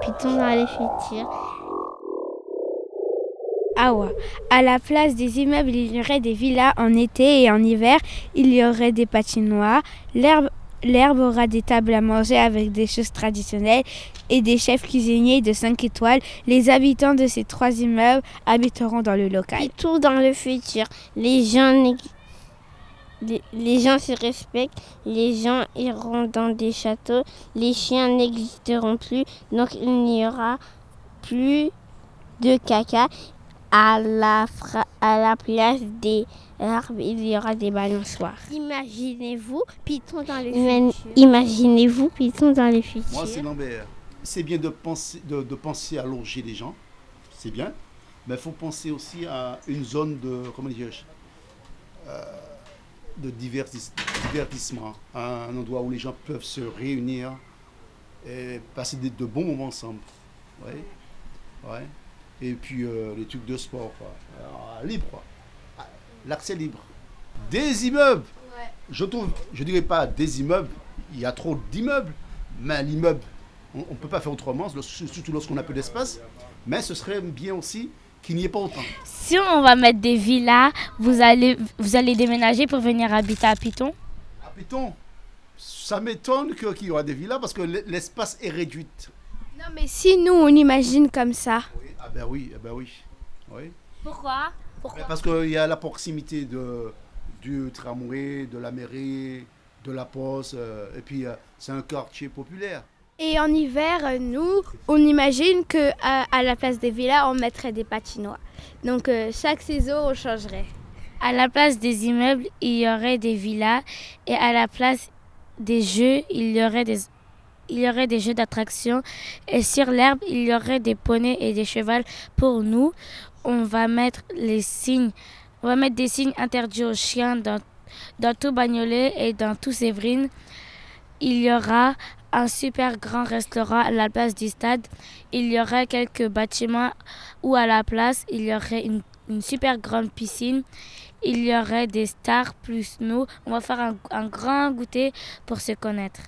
Python dans les futurs. Awa. À la place des immeubles, il y aurait des villas en été et en hiver. Il y aurait des patinoires. L'herbe aura des tables à manger avec des choses traditionnelles et des chefs cuisiniers de 5 étoiles. Les habitants de ces trois immeubles habiteront dans le local. Et tout dans le futur. Les gens, les, les gens se respectent, les gens iront dans des châteaux, les chiens n'existeront plus, donc il n'y aura plus de caca. À la, à la place des arbres, il y aura des balançoires. Imaginez-vous Python dans Ima- futurs. Imaginez-vous Python dans le futur. Moi, c'est Lambert. C'est bien de penser, de, de penser à loger les gens, c'est bien, mais il faut penser aussi à une zone de, comment dirais-je, euh, de divertis- divertissement, un endroit où les gens peuvent se réunir et passer de, de bons moments ensemble. Ouais. Ouais. Et puis euh, les trucs de sport, quoi. Alors, libre, quoi. Ah, L'accès libre. Des immeubles. Je trouve, je dirais pas des immeubles, il y a trop d'immeubles, mais l'immeuble, on ne peut pas faire autrement, surtout lorsqu'on a peu d'espace, mais ce serait bien aussi qu'il n'y ait pas autant. Si on va mettre des villas, vous allez, vous allez déménager pour venir habiter à Python À Python, ça m'étonne qu'il y aura des villas parce que l'espace est réduit. Non, mais si nous, on imagine comme ça. Oui, ah ben oui, ah ben oui. oui. Pourquoi? Mais Parce qu'il y a la proximité de, du tramway, de la mairie, de la poste, euh, et puis euh, c'est un quartier populaire. Et en hiver, nous, on imagine que à la place des villas, on mettrait des patinoires. Donc euh, chaque saison, on changerait. À la place des immeubles, il y aurait des villas et à la place des jeux, il y aurait des il y aurait des jeux d'attraction et sur l'herbe, il y aurait des poneys et des chevals pour nous. On va mettre les signes, on va mettre des signes interdits aux chiens dans, dans tout Bagnolet et dans tout Séverine. Il y aura un super grand restaurant à la place du stade. Il y aura quelques bâtiments où à la place, il y aurait une, super grande piscine. Il y aurait des stars plus nous. On va faire un grand goûter pour se connaître.